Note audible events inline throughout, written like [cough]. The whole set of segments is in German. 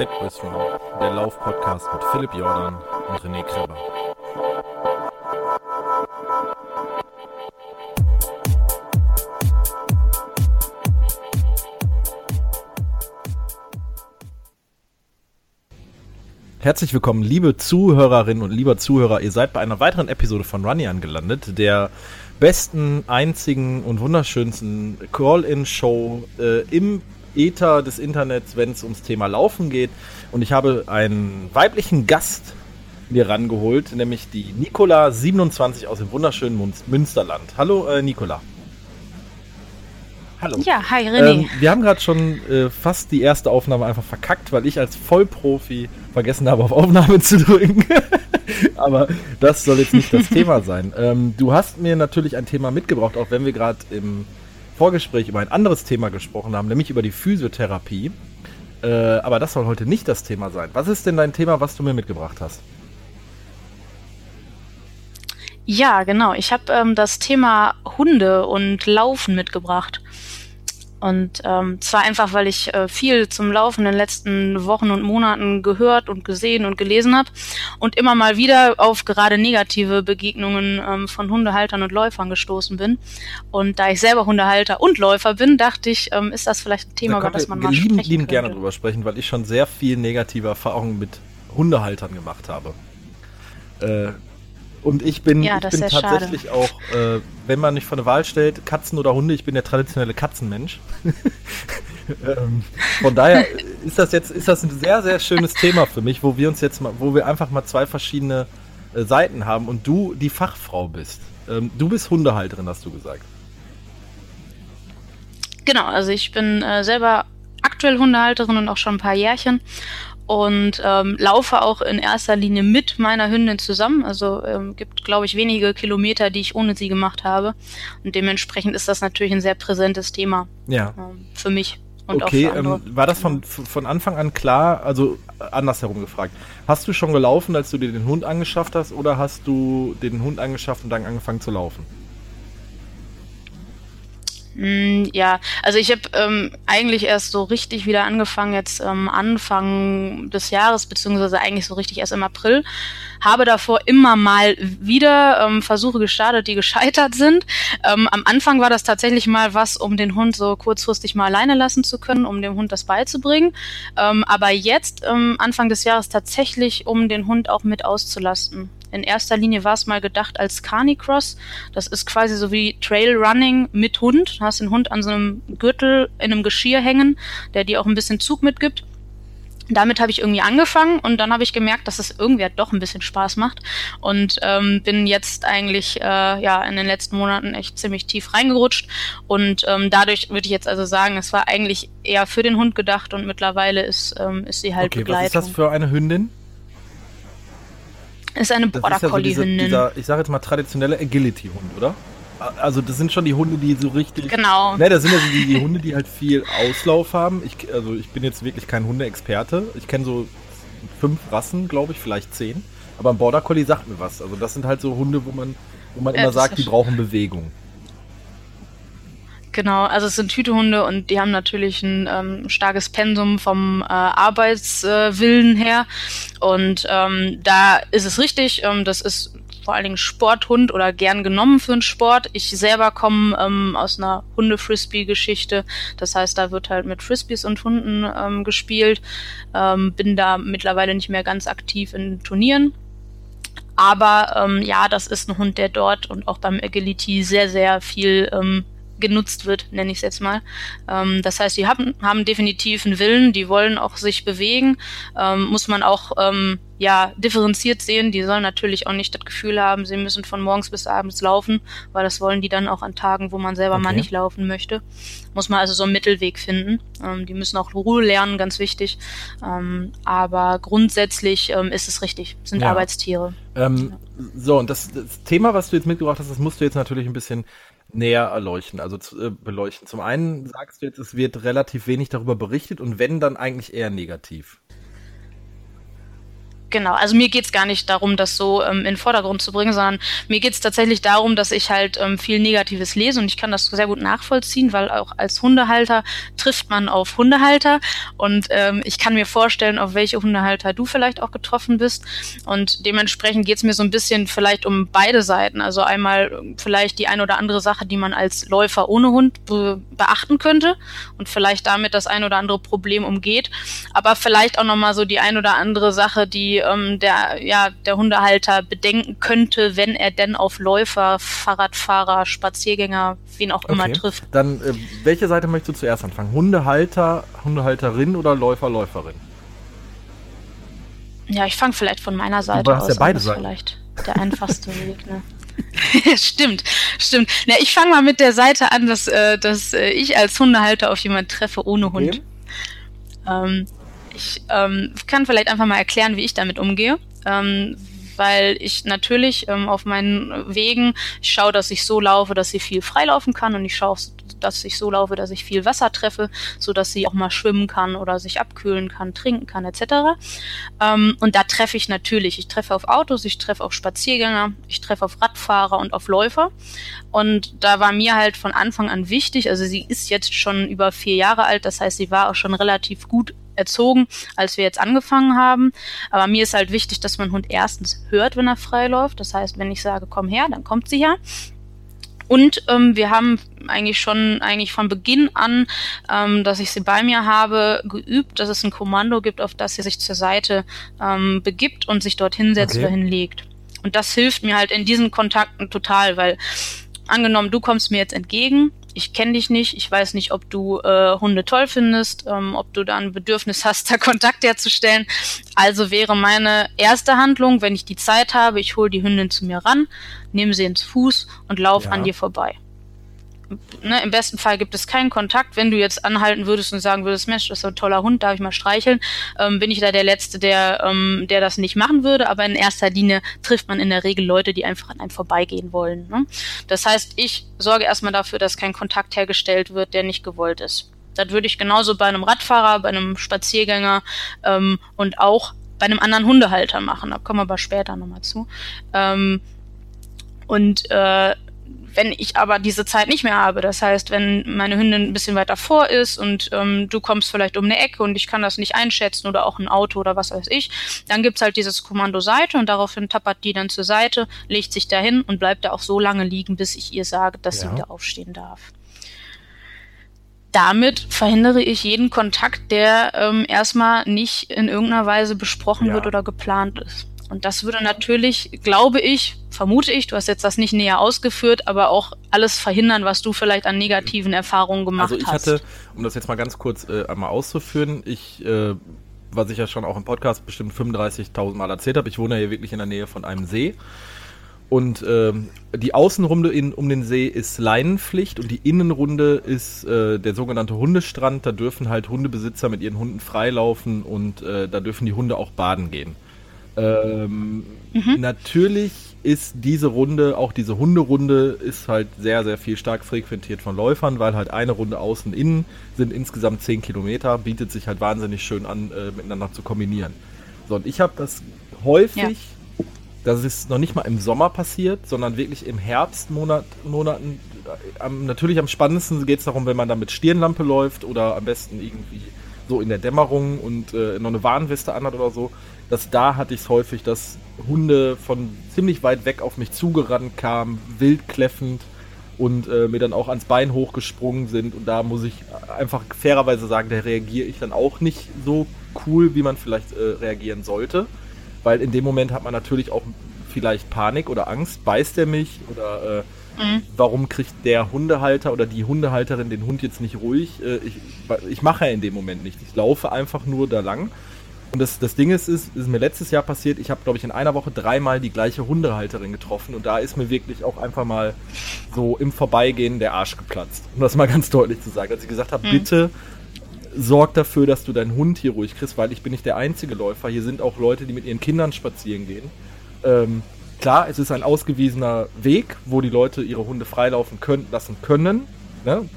Fat Boys Run, der Lauf-Podcast mit Philipp Jordan und René Kreber. Herzlich willkommen, liebe Zuhörerinnen und lieber Zuhörer. Ihr seid bei einer weiteren Episode von Runny angelandet, der besten, einzigen und wunderschönsten Call-In-Show äh, im Ether des Internets, wenn es ums Thema Laufen geht. Und ich habe einen weiblichen Gast mir rangeholt, nämlich die Nicola 27 aus dem wunderschönen Münsterland. Hallo äh, Nicola. Hallo. Ja, hi René. Ähm, wir haben gerade schon äh, fast die erste Aufnahme einfach verkackt, weil ich als Vollprofi vergessen habe, auf Aufnahme zu drücken. [laughs] Aber das soll jetzt nicht das Thema sein. Ähm, du hast mir natürlich ein Thema mitgebracht, auch wenn wir gerade im Vorgespräch über ein anderes Thema gesprochen haben, nämlich über die Physiotherapie. Äh, aber das soll heute nicht das Thema sein. Was ist denn dein Thema, was du mir mitgebracht hast? Ja, genau. Ich habe ähm, das Thema Hunde und Laufen mitgebracht. Und ähm, zwar einfach, weil ich äh, viel zum Laufen in den letzten Wochen und Monaten gehört und gesehen und gelesen habe und immer mal wieder auf gerade negative Begegnungen ähm, von Hundehaltern und Läufern gestoßen bin. Und da ich selber Hundehalter und Läufer bin, dachte ich, ähm, ist das vielleicht ein Thema, über das man mal lieben, sprechen lieben gerne drüber sprechen, weil ich schon sehr viel negative Erfahrungen mit Hundehaltern gemacht habe. Äh, und ich bin, ja, ich bin tatsächlich schade. auch, äh, wenn man nicht vor eine Wahl stellt, Katzen oder Hunde, ich bin der traditionelle Katzenmensch. [laughs] ähm, von daher ist das jetzt ist das ein sehr, sehr schönes Thema für mich, wo wir uns jetzt mal, wo wir einfach mal zwei verschiedene äh, Seiten haben und du die Fachfrau bist. Ähm, du bist Hundehalterin, hast du gesagt. Genau, also ich bin äh, selber aktuell Hundehalterin und auch schon ein paar Jährchen und ähm, laufe auch in erster Linie mit meiner Hündin zusammen. Also ähm, gibt, glaube ich, wenige Kilometer, die ich ohne sie gemacht habe. Und dementsprechend ist das natürlich ein sehr präsentes Thema ja. ähm, für mich. Und okay, auch für ähm, war das von, von Anfang an klar, also andersherum gefragt, hast du schon gelaufen, als du dir den Hund angeschafft hast oder hast du den Hund angeschafft und dann angefangen zu laufen? Mm, ja, also ich habe ähm, eigentlich erst so richtig wieder angefangen, jetzt ähm, Anfang des Jahres, beziehungsweise eigentlich so richtig erst im April. Habe davor immer mal wieder ähm, Versuche gestartet, die gescheitert sind. Ähm, am Anfang war das tatsächlich mal was, um den Hund so kurzfristig mal alleine lassen zu können, um dem Hund das beizubringen. Ähm, aber jetzt, ähm, Anfang des Jahres, tatsächlich, um den Hund auch mit auszulasten. In erster Linie war es mal gedacht als Carnicross. Das ist quasi so wie Trailrunning mit Hund. Du hast den Hund an so einem Gürtel in einem Geschirr hängen, der dir auch ein bisschen Zug mitgibt. Damit habe ich irgendwie angefangen und dann habe ich gemerkt, dass es irgendwie halt doch ein bisschen Spaß macht und ähm, bin jetzt eigentlich äh, ja in den letzten Monaten echt ziemlich tief reingerutscht und ähm, dadurch würde ich jetzt also sagen, es war eigentlich eher für den Hund gedacht und mittlerweile ist ähm, ist sie halt okay, Begleitung. Was ist das für eine Hündin? Ist eine Border Collie Hündin. Ja so dieser, ich sage jetzt mal traditionelle Agility Hund, oder? Also das sind schon die Hunde, die so richtig. Genau. Ne, das sind ja so die, die Hunde, die halt viel Auslauf haben. Ich, also ich bin jetzt wirklich kein Hundeexperte. Ich kenne so fünf Rassen, glaube ich, vielleicht zehn. Aber ein Border Collie sagt mir was. Also das sind halt so Hunde, wo man, wo man äh, immer sagt, die brauchen Bewegung. Genau, also es sind Hütehunde und die haben natürlich ein ähm, starkes Pensum vom äh, Arbeitswillen äh, her. Und ähm, da ist es richtig, ähm, das ist vor allen Dingen Sporthund oder gern genommen für einen Sport. Ich selber komme ähm, aus einer Hunde-Frisbee-Geschichte. Das heißt, da wird halt mit Frisbees und Hunden ähm, gespielt. Ähm, bin da mittlerweile nicht mehr ganz aktiv in Turnieren. Aber ähm, ja, das ist ein Hund, der dort und auch beim Agility sehr, sehr viel ähm, genutzt wird, nenne ich es jetzt mal. Ähm, das heißt, die haben, haben definitiv einen Willen, die wollen auch sich bewegen, ähm, muss man auch ähm, ja differenziert sehen. Die sollen natürlich auch nicht das Gefühl haben, sie müssen von morgens bis abends laufen, weil das wollen die dann auch an Tagen, wo man selber okay. mal nicht laufen möchte. Muss man also so einen Mittelweg finden. Ähm, die müssen auch Ruhe lernen, ganz wichtig. Ähm, aber grundsätzlich ähm, ist es richtig, sind ja. Arbeitstiere. Ähm, so, und das, das Thema, was du jetzt mitgebracht hast, das musst du jetzt natürlich ein bisschen näher erleuchten, also zu, äh, beleuchten. Zum einen sagst du jetzt, es wird relativ wenig darüber berichtet und wenn, dann eigentlich eher negativ. Genau, also mir geht's gar nicht darum, das so ähm, in den Vordergrund zu bringen, sondern mir geht's tatsächlich darum, dass ich halt ähm, viel Negatives lese und ich kann das sehr gut nachvollziehen, weil auch als Hundehalter trifft man auf Hundehalter und ähm, ich kann mir vorstellen, auf welche Hundehalter du vielleicht auch getroffen bist und dementsprechend geht's mir so ein bisschen vielleicht um beide Seiten. Also einmal ähm, vielleicht die ein oder andere Sache, die man als Läufer ohne Hund be beachten könnte und vielleicht damit das ein oder andere Problem umgeht, aber vielleicht auch nochmal so die ein oder andere Sache, die ähm, der, ja, der Hundehalter bedenken könnte, wenn er denn auf Läufer, Fahrradfahrer, Spaziergänger, wen auch immer okay. trifft. Dann, äh, welche Seite möchtest du zuerst anfangen? Hundehalter, Hundehalterin oder Läufer, Läuferin? Ja, ich fange vielleicht von meiner Seite du aus. Ja beide Seiten. vielleicht der einfachste Weg, ne? [laughs] stimmt, stimmt. Na, ich fange mal mit der Seite an, dass, äh, dass äh, ich als Hundehalter auf jemanden treffe ohne Hund. Okay. Ähm, ich ähm, kann vielleicht einfach mal erklären, wie ich damit umgehe. Ähm, weil ich natürlich ähm, auf meinen Wegen schaue, dass ich so laufe, dass sie viel freilaufen kann und ich schaue, dass ich so laufe, dass ich viel Wasser treffe, so dass sie auch mal schwimmen kann oder sich abkühlen kann, trinken kann etc. Ähm, und da treffe ich natürlich, ich treffe auf Autos, ich treffe auf Spaziergänger, ich treffe auf Radfahrer und auf Läufer. Und da war mir halt von Anfang an wichtig, also sie ist jetzt schon über vier Jahre alt, das heißt, sie war auch schon relativ gut erzogen, als wir jetzt angefangen haben. Aber mir ist halt wichtig, dass mein Hund erstens hört, wenn er frei läuft. Das heißt, wenn ich sage, komm her, dann kommt sie her. Und ähm, wir haben eigentlich schon eigentlich von Beginn an, ähm, dass ich sie bei mir habe, geübt, dass es ein Kommando gibt, auf das sie sich zur Seite ähm, begibt und sich dort hinsetzt okay. oder hinlegt. Und das hilft mir halt in diesen Kontakten total, weil angenommen, du kommst mir jetzt entgegen ich kenne dich nicht, ich weiß nicht, ob du äh, Hunde toll findest, ähm, ob du da ein Bedürfnis hast, [laughs] da Kontakt herzustellen. Also wäre meine erste Handlung, wenn ich die Zeit habe, ich hole die Hündin zu mir ran, nehme sie ins Fuß und laufe ja. an dir vorbei ne, im besten Fall gibt es keinen Kontakt. Wenn du jetzt anhalten würdest und sagen würdest, Mensch, das ist ein toller Hund, darf ich mal streicheln, ähm, bin ich da der Letzte, der, ähm, der das nicht machen würde. Aber in erster Linie trifft man in der Regel Leute, die einfach an einem vorbeigehen wollen. Ne? Das heißt, ich sorge erstmal dafür, dass kein Kontakt hergestellt wird, der nicht gewollt ist. Das würde ich genauso bei einem Radfahrer, bei einem Spaziergänger ähm, und auch bei einem anderen Hundehalter machen. Da kommen wir aber später nochmal zu. Ähm, und äh, wenn ich aber diese Zeit nicht mehr habe, das heißt, wenn meine Hündin ein bisschen weiter vor ist und ähm, du kommst vielleicht um eine Ecke und ich kann das nicht einschätzen oder auch ein Auto oder was weiß ich, dann gibt's halt dieses Kommando Seite und daraufhin tappert die dann zur Seite, legt sich dahin und bleibt da auch so lange liegen, bis ich ihr sage, dass ja. sie wieder aufstehen darf. Damit verhindere ich jeden Kontakt, der ähm, erstmal nicht in irgendeiner Weise besprochen ja. wird oder geplant ist. Und das würde natürlich, glaube ich, vermute ich, du hast jetzt das nicht näher ausgeführt, aber auch alles verhindern, was du vielleicht an negativen Erfahrungen gemacht hast. Also ich hatte, um das jetzt mal ganz kurz äh, einmal auszuführen, ich, äh, was ich ja schon auch im Podcast bestimmt 35.000 Mal erzählt habe, ich wohne hier wirklich in der Nähe von einem See. Und äh, die Außenrunde in, um den See ist Leinenpflicht und die Innenrunde ist äh, der sogenannte Hundestrand. Da dürfen halt Hundebesitzer mit ihren Hunden freilaufen und äh, da dürfen die Hunde auch baden gehen. Ähm, mhm. Natürlich ist diese Runde, auch diese Hunderunde, ist halt sehr, sehr viel stark frequentiert von Läufern, weil halt eine Runde außen innen sind insgesamt 10 Kilometer, bietet sich halt wahnsinnig schön an, äh, miteinander zu kombinieren. So, und ich habe das häufig, ja. das ist noch nicht mal im Sommer passiert, sondern wirklich im Herbstmonaten. Äh, am, natürlich am spannendsten geht es darum, wenn man da mit Stirnlampe läuft oder am besten irgendwie so in der Dämmerung und äh, noch eine Warnweste anhat oder so dass da hatte ich es häufig, dass Hunde von ziemlich weit weg auf mich zugerannt kamen, wild kläffend und äh, mir dann auch ans Bein hochgesprungen sind. Und da muss ich einfach fairerweise sagen, da reagiere ich dann auch nicht so cool, wie man vielleicht äh, reagieren sollte. Weil in dem Moment hat man natürlich auch vielleicht Panik oder Angst. Beißt er mich? Oder äh, mhm. warum kriegt der Hundehalter oder die Hundehalterin den Hund jetzt nicht ruhig? Äh, ich, ich mache ja in dem Moment nicht. Ich laufe einfach nur da lang und das, das Ding ist, ist, ist mir letztes Jahr passiert, ich habe, glaube ich, in einer Woche dreimal die gleiche Hundehalterin getroffen und da ist mir wirklich auch einfach mal so im Vorbeigehen der Arsch geplatzt. Um das mal ganz deutlich zu sagen. Als ich gesagt habe, mhm. bitte sorg dafür, dass du deinen Hund hier ruhig kriegst, weil ich bin nicht der einzige Läufer. Hier sind auch Leute, die mit ihren Kindern spazieren gehen. Ähm, klar, es ist ein ausgewiesener Weg, wo die Leute ihre Hunde freilaufen können, lassen können. Ne?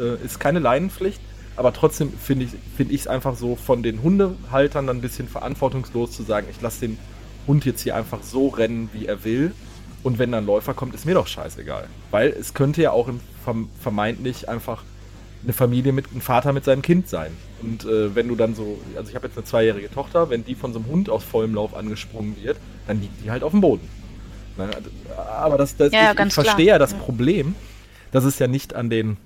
Äh, ist keine Leinenpflicht. Aber trotzdem finde ich es find einfach so von den Hundehaltern dann ein bisschen verantwortungslos zu sagen, ich lasse den Hund jetzt hier einfach so rennen, wie er will. Und wenn dann Läufer kommt, ist mir doch scheißegal. Weil es könnte ja auch vermeintlich einfach eine Familie mit einem Vater mit seinem Kind sein. Und äh, wenn du dann so, also ich habe jetzt eine zweijährige Tochter, wenn die von so einem Hund aus vollem Lauf angesprungen wird, dann liegt die halt auf dem Boden. Aber das, das ja, ich, ich verstehe ja das Problem, dass es ja nicht an den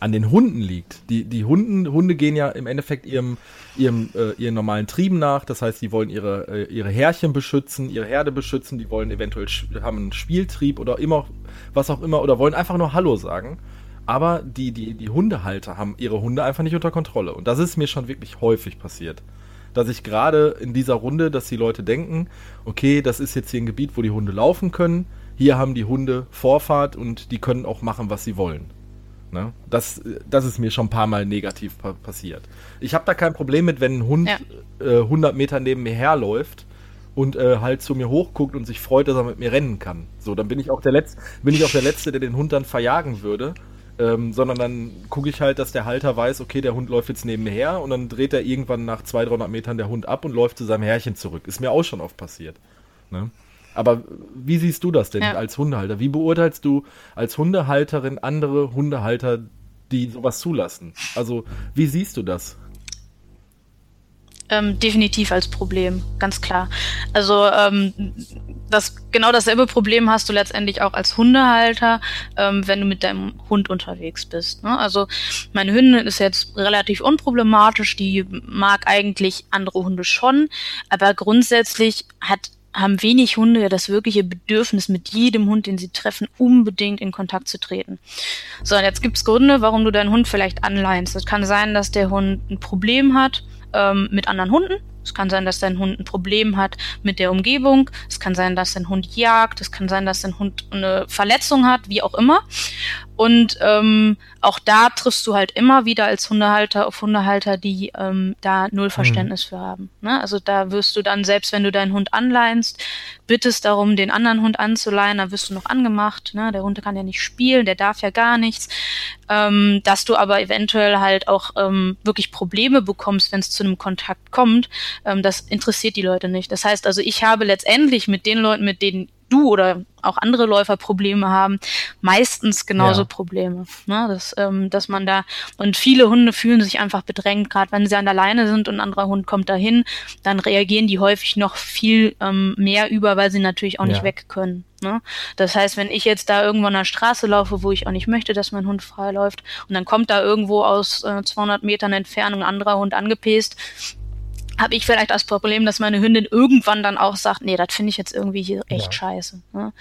an den Hunden liegt. Die, die Hunden, Hunde gehen ja im Endeffekt ihrem, ihrem, äh, ihren normalen Trieben nach. Das heißt, die wollen ihre, äh, ihre Härchen beschützen, ihre Herde beschützen, die wollen eventuell haben einen Spieltrieb oder immer, was auch immer, oder wollen einfach nur Hallo sagen. Aber die, die, die Hundehalter haben ihre Hunde einfach nicht unter Kontrolle. Und das ist mir schon wirklich häufig passiert. Dass ich gerade in dieser Runde, dass die Leute denken, okay, das ist jetzt hier ein Gebiet, wo die Hunde laufen können. Hier haben die Hunde Vorfahrt und die können auch machen, was sie wollen. Ne? Das, das ist mir schon ein paar Mal negativ pa passiert. Ich habe da kein Problem mit, wenn ein Hund ja. äh, 100 Meter neben mir herläuft und äh, halt zu mir hochguckt und sich freut, dass er mit mir rennen kann. So, dann bin ich auch der Letzte, bin ich auch der Letzte, der den Hund dann verjagen würde. Ähm, sondern dann gucke ich halt, dass der Halter weiß, okay, der Hund läuft jetzt neben mir her und dann dreht er irgendwann nach 200, 300 Metern der Hund ab und läuft zu seinem Härchen zurück. Ist mir auch schon oft passiert. Ne? Aber wie siehst du das denn ja. als Hundehalter? Wie beurteilst du als Hundehalterin andere Hundehalter, die sowas zulassen? Also, wie siehst du das? Ähm, definitiv als Problem, ganz klar. Also ähm, das genau dasselbe Problem hast du letztendlich auch als Hundehalter, ähm, wenn du mit deinem Hund unterwegs bist. Ne? Also meine Hündin ist jetzt relativ unproblematisch, die mag eigentlich andere Hunde schon, aber grundsätzlich hat haben wenig Hunde ja das wirkliche Bedürfnis, mit jedem Hund, den sie treffen, unbedingt in Kontakt zu treten. So, und jetzt gibt's Gründe, warum du deinen Hund vielleicht anleinst. Es kann sein, dass der Hund ein Problem hat ähm, mit anderen Hunden. Es kann sein, dass dein Hund ein Problem hat mit der Umgebung. Es kann sein, dass dein Hund jagt. Es kann sein, dass dein Hund eine Verletzung hat, wie auch immer. Und ähm, auch da triffst du halt immer wieder als Hundehalter auf Hundehalter, die ähm, da null mhm. Verständnis mhm. für haben. Ne? Also da wirst du dann, selbst wenn du deinen Hund anleinst, bittest darum, den anderen Hund anzuleihen, dann wirst du noch angemacht. Ne? Der Hund kann ja nicht spielen, der darf ja gar nichts. Ähm, dass du aber eventuell halt auch ähm, wirklich Probleme bekommst, wenn es zu einem Kontakt kommt, ähm, das interessiert die Leute nicht. Das heißt also, ich habe letztendlich mit den Leuten, mit denen du oder auch andere Läufer Probleme haben, meistens genauso ja. Probleme. Ne? Dass, ähm, dass man da, und viele Hunde fühlen sich einfach bedrängt, gerade wenn sie an der Leine sind und ein anderer Hund kommt dahin, dann reagieren die häufig noch viel ähm, mehr über, weil sie natürlich auch nicht ja. weg können. Ne? Das heißt, wenn ich jetzt da irgendwo an der Straße laufe, wo ich auch nicht möchte, dass mein Hund frei läuft, und dann kommt da irgendwo aus äh, 200 Metern Entfernung ein anderer Hund angepest, habe ich vielleicht das Problem, dass meine Hündin irgendwann dann auch sagt, nee, das finde ich jetzt irgendwie hier echt ja. scheiße. Ne?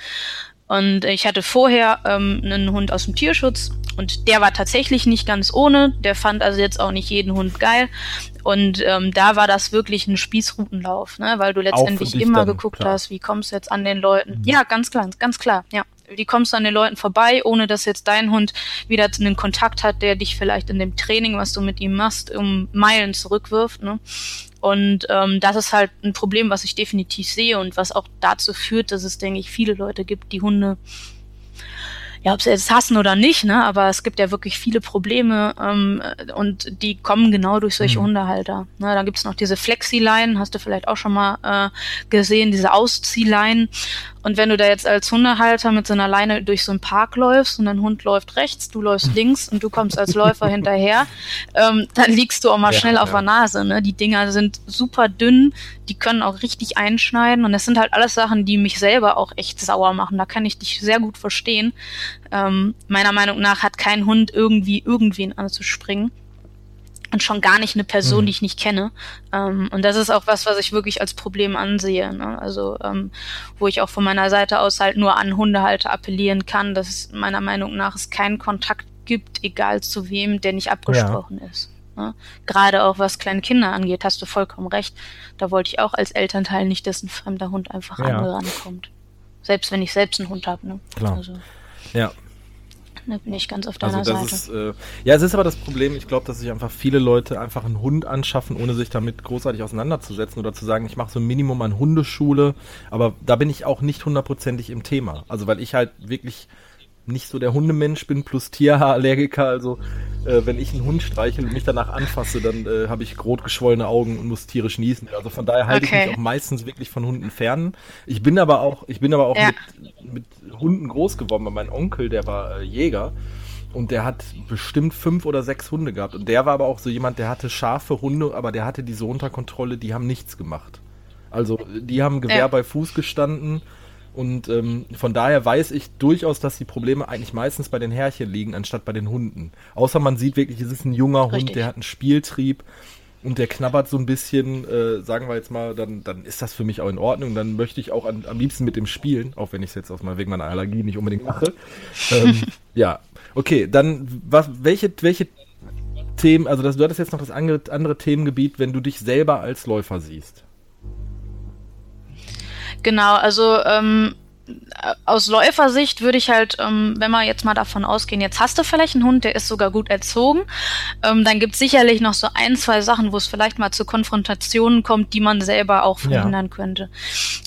Und ich hatte vorher ähm, einen Hund aus dem Tierschutz und der war tatsächlich nicht ganz ohne. Der fand also jetzt auch nicht jeden Hund geil. Und ähm, da war das wirklich ein Spießrutenlauf, ne? weil du letztendlich immer dann, geguckt klar. hast, wie kommst du jetzt an den Leuten. Mhm. Ja, ganz klar, ganz klar, ja. Wie kommst du an den Leuten vorbei, ohne dass jetzt dein Hund wieder einen Kontakt hat, der dich vielleicht in dem Training, was du mit ihm machst, um Meilen zurückwirft. Ne? Und ähm, das ist halt ein Problem, was ich definitiv sehe und was auch dazu führt, dass es, denke ich, viele Leute gibt, die Hunde ja, ob sie jetzt hassen oder nicht, ne, aber es gibt ja wirklich viele Probleme ähm, und die kommen genau durch solche mhm. Hundehalter. Ne, dann gibt's noch diese Flexi-Line, hast du vielleicht auch schon mal äh, gesehen, diese Ausziehleinen. Und wenn du da jetzt als Hundehalter mit so einer Leine durch so einen Park läufst und dein Hund läuft rechts, du läufst [laughs] links und du kommst als Läufer hinterher, ähm, dann liegst du auch mal ja, schnell auf ja. der Nase. Ne? Die Dinger sind super dünn, die können auch richtig einschneiden und das sind halt alles Sachen, die mich selber auch echt sauer machen. Da kann ich dich sehr gut verstehen. Ähm, meiner Meinung nach hat kein Hund irgendwie irgendwen anzuspringen und schon gar nicht eine Person, mhm. die ich nicht kenne. Ähm, und das ist auch was, was ich wirklich als Problem ansehe. Ne? Also ähm, wo ich auch von meiner Seite aus halt nur an Hundehalter appellieren kann, dass es meiner Meinung nach es keinen Kontakt gibt, egal zu wem, der nicht abgesprochen ja. ist. Ne? Gerade auch was kleine Kinder angeht, hast du vollkommen recht. Da wollte ich auch als Elternteil nicht, dass ein fremder Hund einfach ja. an mir rankommt. Selbst wenn ich selbst einen Hund habe. Ne? Klar. Also. Ja, da bin ich ganz auf deiner also das Seite. Ist, äh, ja, es ist aber das Problem, ich glaube, dass sich einfach viele Leute einfach einen Hund anschaffen, ohne sich damit großartig auseinanderzusetzen oder zu sagen, ich mache so ein Minimum an Hundeschule. Aber da bin ich auch nicht hundertprozentig im Thema. Also weil ich halt wirklich nicht so der Hundemensch bin, plus Tierhaarallergiker, also äh, wenn ich einen Hund streichel und mich danach anfasse, dann äh, habe ich rot geschwollene Augen und muss tierisch niesen. Also von daher halte okay. ich mich auch meistens wirklich von Hunden fern. Ich bin aber auch, ich bin aber auch ja. mit, mit, Hunden groß geworden. Mein Onkel, der war äh, Jäger und der hat bestimmt fünf oder sechs Hunde gehabt. Und der war aber auch so jemand, der hatte scharfe Hunde, aber der hatte die so unter Kontrolle, die haben nichts gemacht. Also die haben Gewehr ja. bei Fuß gestanden und ähm, von daher weiß ich durchaus, dass die Probleme eigentlich meistens bei den Herrchen liegen, anstatt bei den Hunden. Außer man sieht wirklich, es ist ein junger Richtig. Hund, der hat einen Spieltrieb und der knabbert so ein bisschen, äh, sagen wir jetzt mal, dann, dann ist das für mich auch in Ordnung. Dann möchte ich auch an, am liebsten mit dem spielen, auch wenn ich es jetzt aus mal wegen meiner Allergie nicht unbedingt mache. [laughs] ähm, ja, okay, dann was, welche, welche Themen, also das, du hattest jetzt noch das andere, andere Themengebiet, wenn du dich selber als Läufer siehst. Genau, also ähm, aus Läufersicht würde ich halt, ähm, wenn wir jetzt mal davon ausgehen, jetzt hast du vielleicht einen Hund, der ist sogar gut erzogen, ähm, dann gibt es sicherlich noch so ein, zwei Sachen, wo es vielleicht mal zu Konfrontationen kommt, die man selber auch verhindern ja. könnte.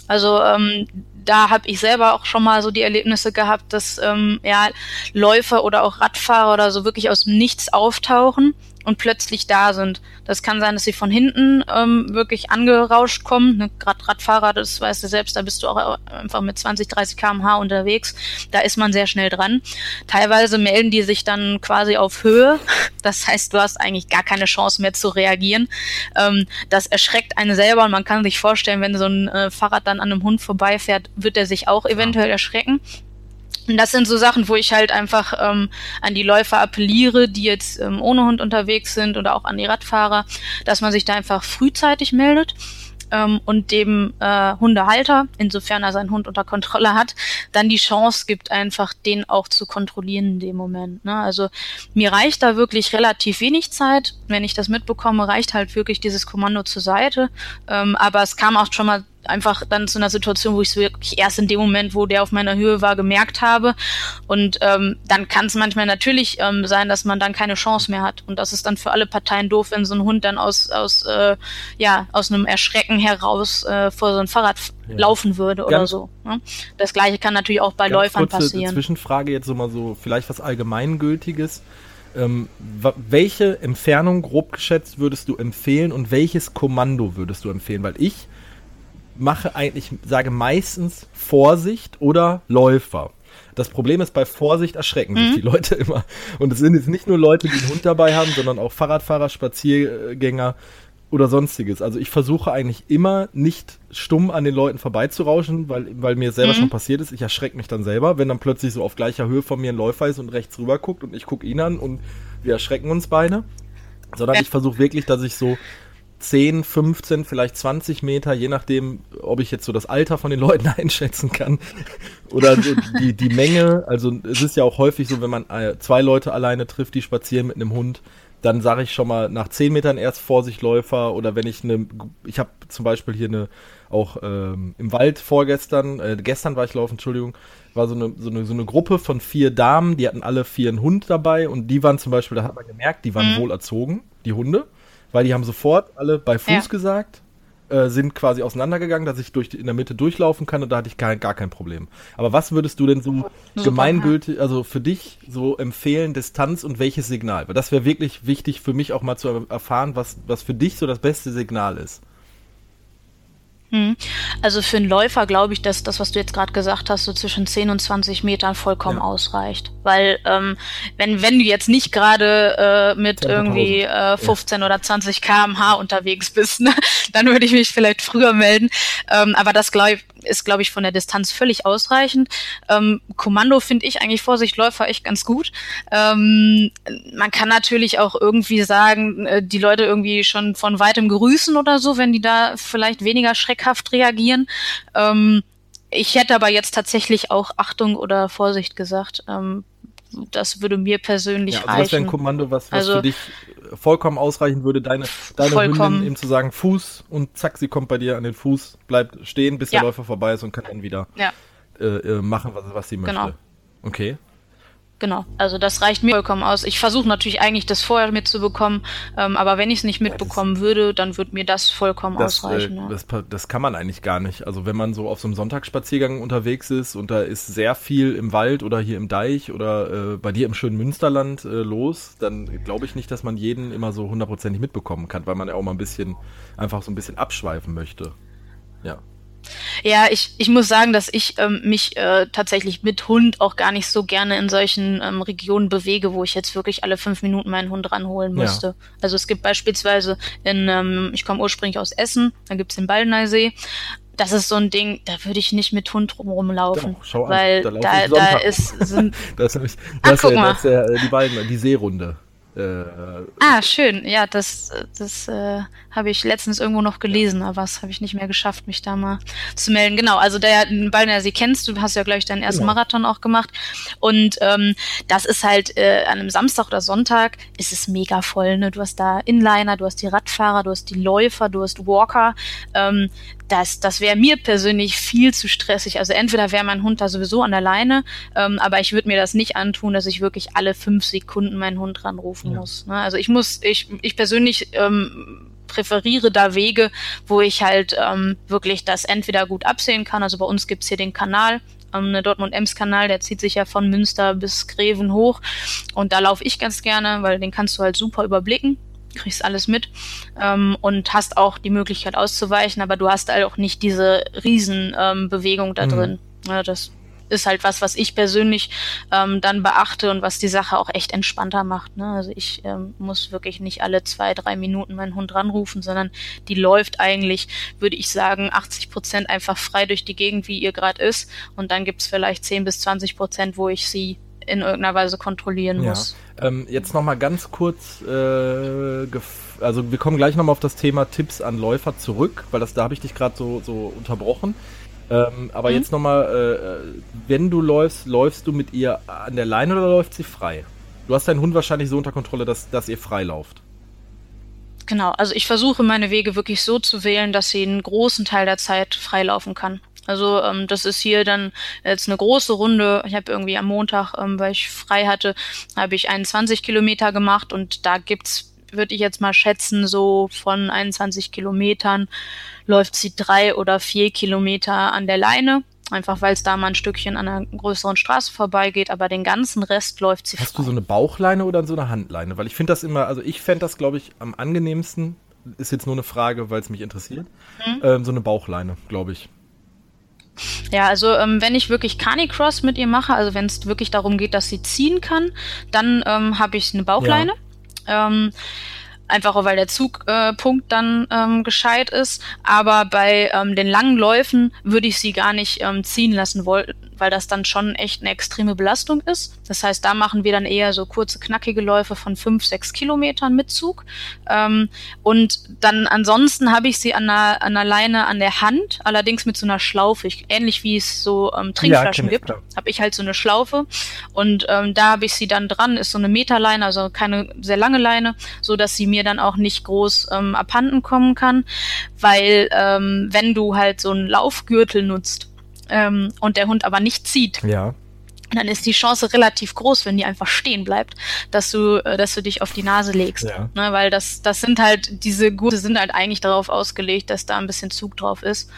Also ähm, da habe ich selber auch schon mal so die Erlebnisse gehabt, dass ähm, ja Läufer oder auch Radfahrer oder so wirklich aus dem Nichts auftauchen und plötzlich da sind. Das kann sein, dass sie von hinten ähm, wirklich angerauscht kommen. Ne, Gerade Radfahrer, das weißt du selbst, da bist du auch einfach mit 20, 30 km/h unterwegs. Da ist man sehr schnell dran. Teilweise melden die sich dann quasi auf Höhe. Das heißt, du hast eigentlich gar keine Chance mehr zu reagieren. Ähm, das erschreckt einen selber und man kann sich vorstellen, wenn so ein äh, Fahrrad dann an einem Hund vorbeifährt, wird er sich auch eventuell erschrecken. Und das sind so Sachen, wo ich halt einfach ähm, an die Läufer appelliere, die jetzt ähm, ohne Hund unterwegs sind oder auch an die Radfahrer, dass man sich da einfach frühzeitig meldet ähm, und dem äh, Hundehalter, insofern er seinen Hund unter Kontrolle hat, dann die Chance gibt, einfach den auch zu kontrollieren in dem Moment. Ne? Also mir reicht da wirklich relativ wenig Zeit. Wenn ich das mitbekomme, reicht halt wirklich dieses Kommando zur Seite. Ähm, aber es kam auch schon mal einfach dann zu einer Situation, wo ich es wirklich erst in dem Moment, wo der auf meiner Höhe war, gemerkt habe. Und ähm, dann kann es manchmal natürlich ähm, sein, dass man dann keine Chance mehr hat. Und das ist dann für alle Parteien doof, wenn so ein Hund dann aus, aus, äh, ja, aus einem Erschrecken heraus äh, vor so ein Fahrrad ja. laufen würde oder ganz, so. Ne? Das gleiche kann natürlich auch bei Läufern kurze passieren. Zwischenfrage jetzt so mal so, vielleicht was Allgemeingültiges. Ähm, welche Entfernung grob geschätzt würdest du empfehlen und welches Kommando würdest du empfehlen? Weil ich mache eigentlich, sage meistens Vorsicht oder Läufer. Das Problem ist, bei Vorsicht erschrecken sich mhm. die Leute immer. Und es sind jetzt nicht nur Leute, die einen Hund dabei haben, sondern auch Fahrradfahrer, Spaziergänger oder sonstiges. Also ich versuche eigentlich immer nicht stumm an den Leuten vorbeizurauschen, weil, weil mir selber mhm. schon passiert ist. Ich erschrecke mich dann selber, wenn dann plötzlich so auf gleicher Höhe von mir ein Läufer ist und rechts rüber guckt und ich gucke ihn an und wir erschrecken uns beide. Sondern ja. ich versuche wirklich, dass ich so 10, 15, vielleicht 20 Meter, je nachdem, ob ich jetzt so das Alter von den Leuten [laughs] einschätzen kann oder die, die Menge. Also es ist ja auch häufig so, wenn man äh, zwei Leute alleine trifft, die spazieren mit einem Hund, dann sage ich schon mal nach 10 Metern erst Vorsichtläufer oder wenn ich eine, ich habe zum Beispiel hier eine, auch ähm, im Wald vorgestern, äh, gestern war ich laufen, Entschuldigung, war so eine, so, eine, so eine Gruppe von vier Damen, die hatten alle vier einen Hund dabei und die waren zum Beispiel, da hat man gemerkt, die waren mhm. wohl erzogen, die Hunde weil die haben sofort alle bei Fuß ja. gesagt, äh, sind quasi auseinandergegangen, dass ich durch die, in der Mitte durchlaufen kann und da hatte ich kein, gar kein Problem. Aber was würdest du denn so Super, gemeingültig, also für dich so empfehlen, Distanz und welches Signal? Weil das wäre wirklich wichtig für mich auch mal zu erfahren, was, was für dich so das beste Signal ist. Hm. Also für einen Läufer glaube ich, dass das, was du jetzt gerade gesagt hast, so zwischen 10 und 20 Metern vollkommen ja. ausreicht. Weil ähm, wenn, wenn du jetzt nicht gerade äh, mit irgendwie äh, 15 ja. oder 20 kmh unterwegs bist, [laughs] ne, dann würde ich mich vielleicht früher melden. Ähm, aber das glaube ich, ist, glaube ich, von der Distanz völlig ausreichend. Ähm, Kommando finde ich eigentlich Vorsichtläufer echt ganz gut. Ähm, man kann natürlich auch irgendwie sagen, äh, die Leute irgendwie schon von weitem grüßen oder so, wenn die da vielleicht weniger schreckhaft reagieren. Ähm, ich hätte aber jetzt tatsächlich auch Achtung oder Vorsicht gesagt. Ähm, das würde mir persönlich ja, also reichen. Das wäre ein Kommando, was, was also, für dich vollkommen ausreichen würde, deine, deine Hündin eben zu sagen, Fuß und zack, sie kommt bei dir an den Fuß, bleibt stehen, bis ja. der Läufer vorbei ist und kann dann wieder ja. äh, äh machen, was, was sie möchte. Genau. Okay. Genau. Also das reicht mir vollkommen aus. Ich versuche natürlich eigentlich das vorher mitzubekommen, ähm, aber wenn ich es nicht mitbekommen würde, dann würde mir das vollkommen das, ausreichen. Äh, ja. das, das, kann man eigentlich gar nicht. Also wenn man so auf so einem Sonntagsspaziergang unterwegs ist und da ist sehr viel im Wald oder hier im Deich oder äh, bei dir im schönen Münsterland äh, los, dann glaube ich nicht, dass man jeden immer so hundertprozentig mitbekommen kann, weil man ja auch mal ein bisschen einfach so ein bisschen abschweifen möchte. Ja. Ja, ich, ich muss sagen, dass ich ähm, mich äh, tatsächlich mit Hund auch gar nicht so gerne in solchen ähm, Regionen bewege, wo ich jetzt wirklich alle fünf Minuten meinen Hund ranholen müsste. Ja. Also es gibt beispielsweise in, ähm, ich komme ursprünglich aus Essen, da gibt's den Ballneysee. Das ist so ein Ding, da würde ich nicht mit Hund rumlaufen. Genau, schau weil an, da, da, da ist. Sind, [laughs] das ist, das, Ach, guck mal. das ist ja die Ballen, die Seerunde. Äh, ah, schön. Ja, das, das äh, habe ich letztens irgendwo noch gelesen, aber was habe ich nicht mehr geschafft, mich da mal zu melden. Genau, also der Ballner, sie kennst, du hast ja, glaube ich, deinen ersten genau. Marathon auch gemacht. Und ähm, das ist halt äh, an einem Samstag oder Sonntag ist es mega voll. Ne? Du hast da Inliner, du hast die Radfahrer, du hast die Läufer, du hast Walker. Ähm, das, das wäre mir persönlich viel zu stressig. Also entweder wäre mein Hund da sowieso an der Leine, ähm, aber ich würde mir das nicht antun, dass ich wirklich alle fünf Sekunden meinen Hund ranrufen ja. muss. Ne? Also ich muss, ich, ich persönlich ähm, präferiere da Wege, wo ich halt ähm, wirklich das entweder gut absehen kann. Also bei uns gibt's hier den Kanal, ähm, der Dortmund-Ems-Kanal, der zieht sich ja von Münster bis Greven hoch. Und da laufe ich ganz gerne, weil den kannst du halt super überblicken kriegst alles mit ähm, und hast auch die Möglichkeit auszuweichen, aber du hast halt auch nicht diese Riesenbewegung ähm, da mhm. drin. Ja, das ist halt was, was ich persönlich ähm, dann beachte und was die Sache auch echt entspannter macht. Ne? Also ich ähm, muss wirklich nicht alle zwei, drei Minuten meinen Hund ranrufen, sondern die läuft eigentlich, würde ich sagen, 80 Prozent einfach frei durch die Gegend, wie ihr gerade ist. Und dann gibt's vielleicht 10 bis 20 Prozent, wo ich sie in irgendeiner Weise kontrollieren muss. Ja. Ähm, jetzt nochmal ganz kurz, äh, also wir kommen gleich nochmal auf das Thema Tipps an Läufer zurück, weil das da habe ich dich gerade so, so unterbrochen. Ähm, aber mhm. jetzt nochmal, äh, wenn du läufst, läufst du mit ihr an der Leine oder läuft sie frei? Du hast deinen Hund wahrscheinlich so unter Kontrolle, dass, dass ihr frei lauft. Genau, also ich versuche meine Wege wirklich so zu wählen, dass sie einen großen Teil der Zeit frei laufen kann. Also ähm, das ist hier dann jetzt eine große Runde. Ich habe irgendwie am Montag, ähm, weil ich frei hatte, habe ich 21 Kilometer gemacht und da gibt's, würde ich jetzt mal schätzen, so von 21 Kilometern läuft sie drei oder vier Kilometer an der Leine. Einfach weil es da mal ein Stückchen an einer größeren Straße vorbeigeht, aber den ganzen Rest läuft sie Hast frei. du so eine Bauchleine oder so eine Handleine? Weil ich finde das immer, also ich fände das, glaube ich, am angenehmsten, ist jetzt nur eine Frage, weil es mich interessiert, mhm. ähm, so eine Bauchleine, glaube ich. Ja, also ähm, wenn ich wirklich Canicross mit ihr mache, also wenn es wirklich darum geht, dass sie ziehen kann, dann ähm, habe ich eine Bauchleine. Ja. Ähm, einfach weil der Zugpunkt äh, dann ähm, gescheit ist. Aber bei ähm, den langen Läufen würde ich sie gar nicht ähm, ziehen lassen wollen, weil das dann schon echt eine extreme Belastung ist. Das heißt, da machen wir dann eher so kurze, knackige Läufe von fünf, sechs Kilometern mit Zug. Ähm, und dann ansonsten habe ich sie an einer, an einer Leine an der Hand, allerdings mit so einer Schlaufe, ich, ähnlich wie es so ähm, Trinkflaschen ja, gibt, habe ich halt so eine Schlaufe. Und ähm, da habe ich sie dann dran, ist so eine Meterleine, also keine sehr lange Leine, so dass sie mir dann auch nicht groß ähm, abhanden kommen kann, weil ähm, wenn du halt so einen Laufgürtel nutzt, ähm, und der Hund aber nicht zieht, ja. dann ist die Chance relativ groß, wenn die einfach stehen bleibt, dass du, äh, dass du dich auf die Nase legst. Ja. Ne, weil das, das sind halt, diese Gurte sind halt eigentlich darauf ausgelegt, dass da ein bisschen Zug drauf ist.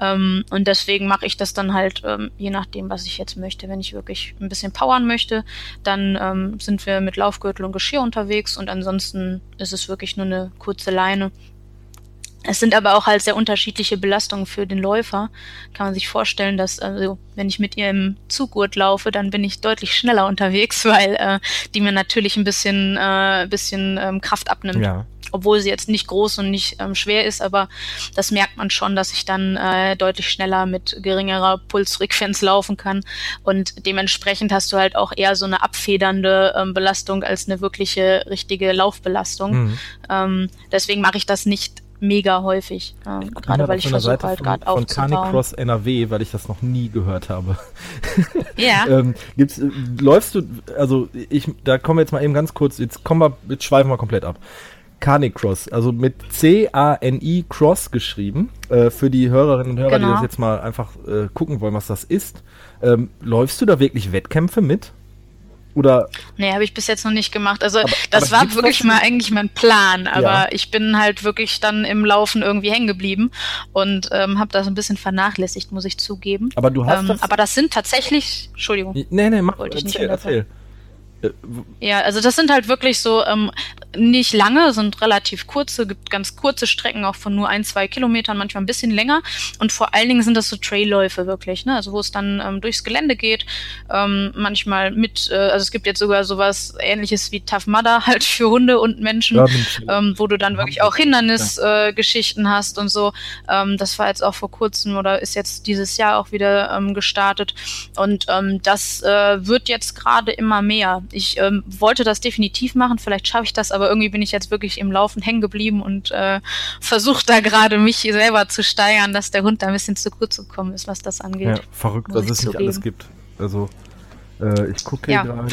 Ähm, und deswegen mache ich das dann halt, ähm, je nachdem, was ich jetzt möchte. Wenn ich wirklich ein bisschen powern möchte, dann ähm, sind wir mit Laufgürtel und Geschirr unterwegs und ansonsten ist es wirklich nur eine kurze Leine es sind aber auch halt sehr unterschiedliche Belastungen für den Läufer. Kann man sich vorstellen, dass, also, wenn ich mit ihr im Zuggurt laufe, dann bin ich deutlich schneller unterwegs, [laughs] weil äh, die mir natürlich ein bisschen, äh, bisschen ähm, Kraft abnimmt. Ja. Obwohl sie jetzt nicht groß und nicht ähm, schwer ist, aber das merkt man schon, dass ich dann äh, deutlich schneller mit geringerer Pulsfrequenz laufen kann. Und dementsprechend hast du halt auch eher so eine abfedernde ähm, Belastung als eine wirkliche richtige Laufbelastung. Mhm. Ähm, deswegen mache ich das nicht mega häufig. Ähm, gerade weil ich versuche halt gerade aufzubauen. Von Canicross NRW, weil ich das noch nie gehört habe. Ja. [laughs] ähm, gibt's, äh, läufst du, also ich, da kommen wir jetzt mal eben ganz kurz, jetzt kommen wir, jetzt schweifen wir komplett ab. Canicross, also mit C-A-N-I Cross geschrieben, äh, für die Hörerinnen und Hörer, genau. die das jetzt mal einfach äh, gucken wollen, was das ist. Ähm, läufst du da wirklich Wettkämpfe mit? Oder? Nee, habe ich bis jetzt noch nicht gemacht. Also aber, das aber war wirklich mal eigentlich mein Plan, aber ja. ich bin halt wirklich dann im Laufen irgendwie hängen geblieben und ähm, habe das ein bisschen vernachlässigt, muss ich zugeben. Aber du hast ähm, das Aber das sind tatsächlich, Entschuldigung. Nee, nee, mach, wollte ich erzähl, nicht erzähl. Äh, ja, also das sind halt wirklich so ähm, nicht lange, sind relativ kurze, gibt ganz kurze Strecken auch von nur ein, zwei Kilometern, manchmal ein bisschen länger. Und vor allen Dingen sind das so Trailläufe wirklich, ne? Also wo es dann ähm, durchs Gelände geht, ähm, manchmal mit, äh, also es gibt jetzt sogar sowas ähnliches wie Tough Mudder [laughs] halt für Hunde und Menschen, ja, ähm, wo du dann wirklich auch Hindernisgeschichten äh, hast und so. Ähm, das war jetzt auch vor kurzem oder ist jetzt dieses Jahr auch wieder ähm, gestartet. Und ähm, das äh, wird jetzt gerade immer mehr. Ich ähm, wollte das definitiv machen, vielleicht schaffe ich das, aber irgendwie bin ich jetzt wirklich im Laufen hängen geblieben und äh, versuche da gerade mich selber zu steigern, dass der Hund da ein bisschen zu kurz gekommen ist, was das angeht. Ja, verrückt, was es nicht alles gibt. Also äh, ich gucke ja. gerade.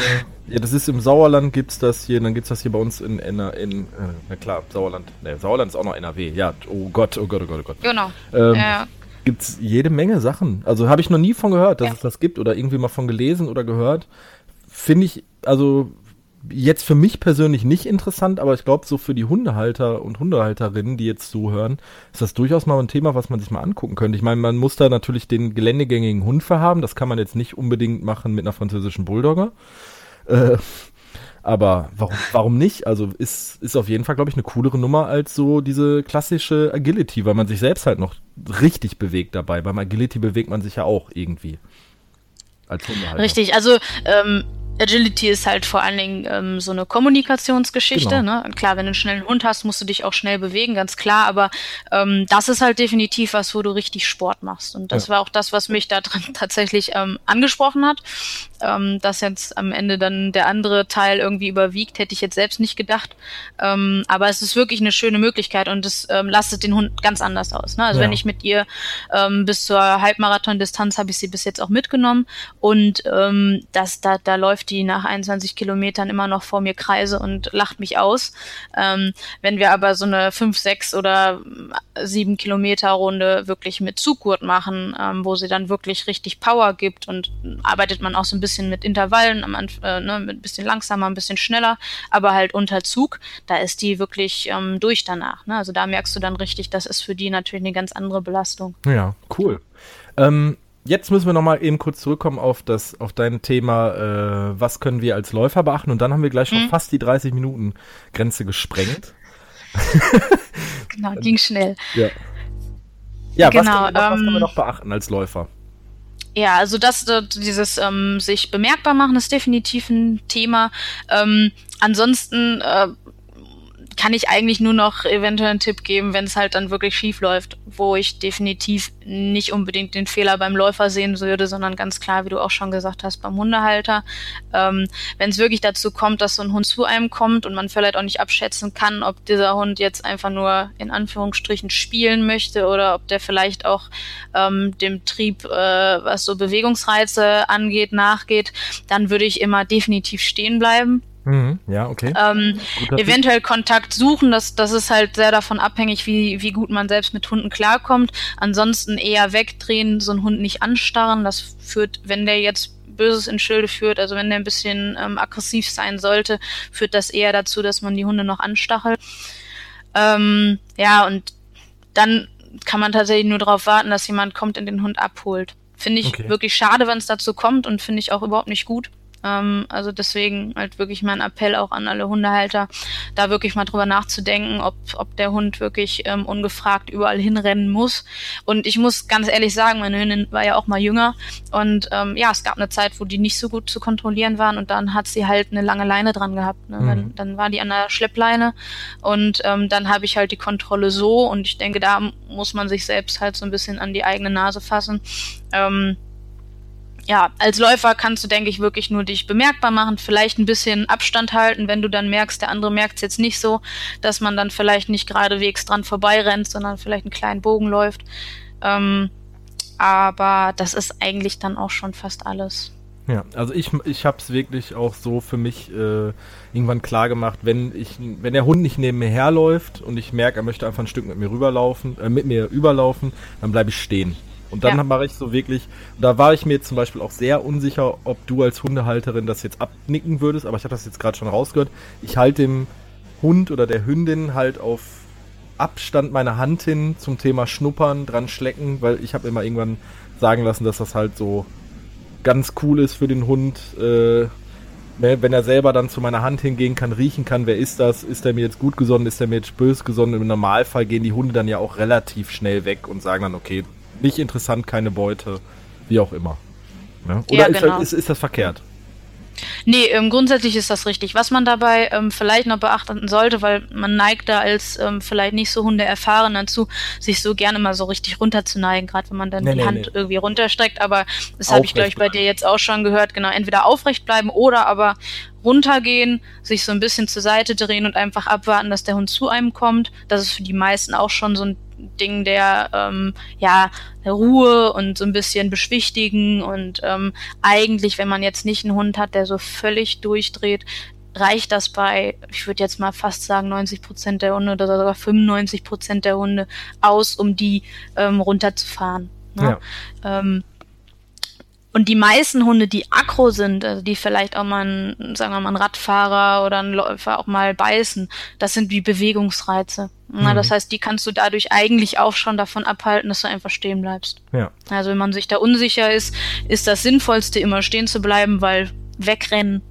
Ja, das ist im Sauerland gibt es das hier, dann gibt es das hier bei uns in, in, in äh, na klar, Sauerland. Ne, Sauerland ist auch noch NRW. Ja, oh Gott, oh Gott, oh Gott, oh Gott. Genau. Ähm, ja. Gibt es jede Menge Sachen. Also habe ich noch nie von gehört, dass ja. es das gibt oder irgendwie mal von gelesen oder gehört finde ich, also jetzt für mich persönlich nicht interessant, aber ich glaube, so für die Hundehalter und Hundehalterinnen, die jetzt zuhören, ist das durchaus mal ein Thema, was man sich mal angucken könnte. Ich meine, man muss da natürlich den geländegängigen Hund verhaben. Das kann man jetzt nicht unbedingt machen mit einer französischen Bulldogger. Äh, aber warum, warum nicht? Also ist, ist auf jeden Fall, glaube ich, eine coolere Nummer als so diese klassische Agility, weil man sich selbst halt noch richtig bewegt dabei. Beim Agility bewegt man sich ja auch irgendwie. Als Hundehalter. Richtig, also ähm, Agility ist halt vor allen Dingen ähm, so eine Kommunikationsgeschichte. Genau. Ne? Klar, wenn du einen schnellen Hund hast, musst du dich auch schnell bewegen, ganz klar. Aber ähm, das ist halt definitiv was, wo du richtig Sport machst. Und das ja. war auch das, was mich da dran [laughs] tatsächlich ähm, angesprochen hat. Ähm, dass jetzt am Ende dann der andere Teil irgendwie überwiegt, hätte ich jetzt selbst nicht gedacht. Ähm, aber es ist wirklich eine schöne Möglichkeit und es ähm, lastet den Hund ganz anders aus. Ne? Also ja. wenn ich mit ihr ähm, bis zur Halbmarathon-Distanz habe ich sie bis jetzt auch mitgenommen und ähm, das, da, da läuft die nach 21 Kilometern immer noch vor mir Kreise und lacht mich aus. Ähm, wenn wir aber so eine 5, 6 oder 7 Kilometer Runde wirklich mit Zugurt machen, ähm, wo sie dann wirklich richtig Power gibt und arbeitet man auch so ein bisschen mit Intervallen, am äh, ne, mit ein bisschen langsamer, ein bisschen schneller, aber halt unter Zug, da ist die wirklich ähm, durch danach. Ne? Also da merkst du dann richtig, das ist für die natürlich eine ganz andere Belastung. Ja, cool. Ähm, jetzt müssen wir noch eben kurz zurückkommen auf das, auf dein Thema, äh, was können wir als Läufer beachten? Und dann haben wir gleich schon mhm. fast die 30 Minuten Grenze gesprengt. [laughs] genau, ging schnell. Ja. Ja, genau, was, können wir noch, ähm, was können wir noch beachten als Läufer? Ja, also das, dieses ähm, sich bemerkbar machen ist definitiv ein Thema. Ähm, ansonsten äh, kann ich eigentlich nur noch eventuell einen Tipp geben, wenn es halt dann wirklich schief läuft, wo ich definitiv nicht unbedingt den Fehler beim Läufer sehen würde, sondern ganz klar, wie du auch schon gesagt hast, beim Hundehalter. Ähm, wenn es wirklich dazu kommt, dass so ein Hund zu einem kommt und man vielleicht auch nicht abschätzen kann, ob dieser Hund jetzt einfach nur in Anführungsstrichen spielen möchte oder ob der vielleicht auch ähm, dem Trieb, äh, was so Bewegungsreize angeht, nachgeht, dann würde ich immer definitiv stehen bleiben Mhm, ja, okay. Ähm, eventuell Kontakt suchen, das, das ist halt sehr davon abhängig, wie, wie gut man selbst mit Hunden klarkommt. Ansonsten eher wegdrehen, so einen Hund nicht anstarren. Das führt, wenn der jetzt Böses in Schilde führt, also wenn der ein bisschen ähm, aggressiv sein sollte, führt das eher dazu, dass man die Hunde noch anstachelt. Ähm, ja, und dann kann man tatsächlich nur darauf warten, dass jemand kommt und den Hund abholt. Finde ich okay. wirklich schade, wenn es dazu kommt und finde ich auch überhaupt nicht gut. Ähm, also deswegen halt wirklich mein Appell auch an alle Hundehalter, da wirklich mal drüber nachzudenken, ob, ob der Hund wirklich ähm, ungefragt überall hinrennen muss. Und ich muss ganz ehrlich sagen, meine Hündin war ja auch mal jünger und ähm, ja, es gab eine Zeit, wo die nicht so gut zu kontrollieren waren und dann hat sie halt eine lange Leine dran gehabt. Ne? Mhm. Dann, dann war die an der Schleppleine und ähm, dann habe ich halt die Kontrolle so und ich denke, da muss man sich selbst halt so ein bisschen an die eigene Nase fassen. Ähm, ja, als Läufer kannst du, denke ich, wirklich nur dich bemerkbar machen, vielleicht ein bisschen Abstand halten, wenn du dann merkst, der andere merkt es jetzt nicht so, dass man dann vielleicht nicht geradewegs dran vorbeirennt, sondern vielleicht einen kleinen Bogen läuft. Ähm, aber das ist eigentlich dann auch schon fast alles. Ja, also ich, ich habe es wirklich auch so für mich äh, irgendwann klar gemacht, wenn ich, wenn der Hund nicht neben mir herläuft und ich merke, er möchte einfach ein Stück mit mir rüberlaufen, äh, mit mir überlaufen, dann bleibe ich stehen. Und dann ja. mache ich so wirklich, da war ich mir zum Beispiel auch sehr unsicher, ob du als Hundehalterin das jetzt abnicken würdest, aber ich habe das jetzt gerade schon rausgehört. Ich halte dem Hund oder der Hündin halt auf Abstand meine Hand hin zum Thema Schnuppern, dran schlecken, weil ich habe immer irgendwann sagen lassen, dass das halt so ganz cool ist für den Hund, äh, wenn er selber dann zu meiner Hand hingehen kann, riechen kann, wer ist das, ist er mir jetzt gut gesonnen, ist er mir jetzt böse gesonnen. Im Normalfall gehen die Hunde dann ja auch relativ schnell weg und sagen dann, okay, nicht interessant, keine Beute, wie auch immer. Ne? Oder ja, ist, genau. ist, ist das verkehrt? Nee, ähm, grundsätzlich ist das richtig. Was man dabei ähm, vielleicht noch beachten sollte, weil man neigt da als ähm, vielleicht nicht so Hunde erfahren dazu, sich so gerne mal so richtig runterzuneigen, gerade wenn man dann nee, die nee, Hand nee. irgendwie runterstreckt. Aber das habe ich, glaube ich, bei dir jetzt auch schon gehört. Genau, entweder aufrecht bleiben oder aber runtergehen, sich so ein bisschen zur Seite drehen und einfach abwarten, dass der Hund zu einem kommt. Das ist für die meisten auch schon so ein Ding der, ähm, ja, der Ruhe und so ein bisschen beschwichtigen und ähm, eigentlich, wenn man jetzt nicht einen Hund hat, der so völlig durchdreht, reicht das bei, ich würde jetzt mal fast sagen, 90 Prozent der Hunde oder sogar 95 Prozent der Hunde aus, um die ähm, runterzufahren. Ne? Ja. Ähm, und die meisten Hunde, die aggro sind, also die vielleicht auch mal ein, sagen wir mal, ein Radfahrer oder ein Läufer auch mal beißen, das sind wie Bewegungsreize. Na, mhm. Das heißt, die kannst du dadurch eigentlich auch schon davon abhalten, dass du einfach stehen bleibst. Ja. Also wenn man sich da unsicher ist, ist das Sinnvollste, immer stehen zu bleiben, weil wegrennen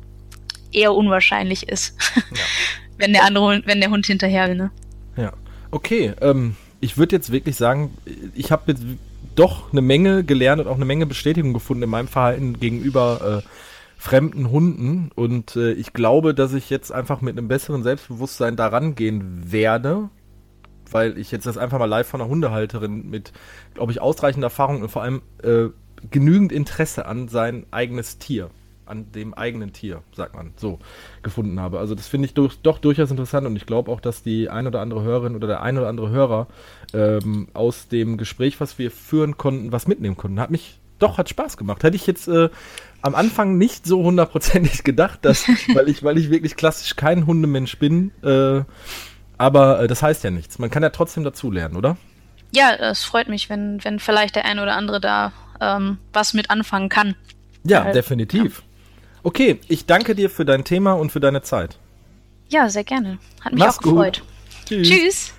eher unwahrscheinlich ist. Ja. [laughs] wenn der andere, wenn der Hund hinterher will, ne? Ja. Okay, ähm, ich würde jetzt wirklich sagen, ich habe jetzt doch eine Menge gelernt und auch eine Menge Bestätigung gefunden in meinem Verhalten gegenüber äh, fremden Hunden. Und äh, ich glaube, dass ich jetzt einfach mit einem besseren Selbstbewusstsein daran gehen werde, weil ich jetzt das einfach mal live von einer Hundehalterin mit, glaube ich, ausreichend Erfahrung und vor allem äh, genügend Interesse an sein eigenes Tier an dem eigenen Tier, sagt man, so gefunden habe. Also das finde ich durch, doch durchaus interessant und ich glaube auch, dass die ein oder andere Hörerin oder der ein oder andere Hörer ähm, aus dem Gespräch, was wir führen konnten, was mitnehmen konnten. Hat mich doch, hat Spaß gemacht. Hätte ich jetzt äh, am Anfang nicht so hundertprozentig [laughs] gedacht, dass, weil ich, weil ich wirklich klassisch kein Hundemensch bin. Äh, aber äh, das heißt ja nichts. Man kann ja trotzdem dazulernen, oder? Ja, es freut mich, wenn, wenn vielleicht der ein oder andere da ähm, was mit anfangen kann. Ja, halt, definitiv. Ja. Okay, ich danke dir für dein Thema und für deine Zeit. Ja, sehr gerne. Hat mich Mach's auch gefreut. Gut. Tschüss. Tschüss.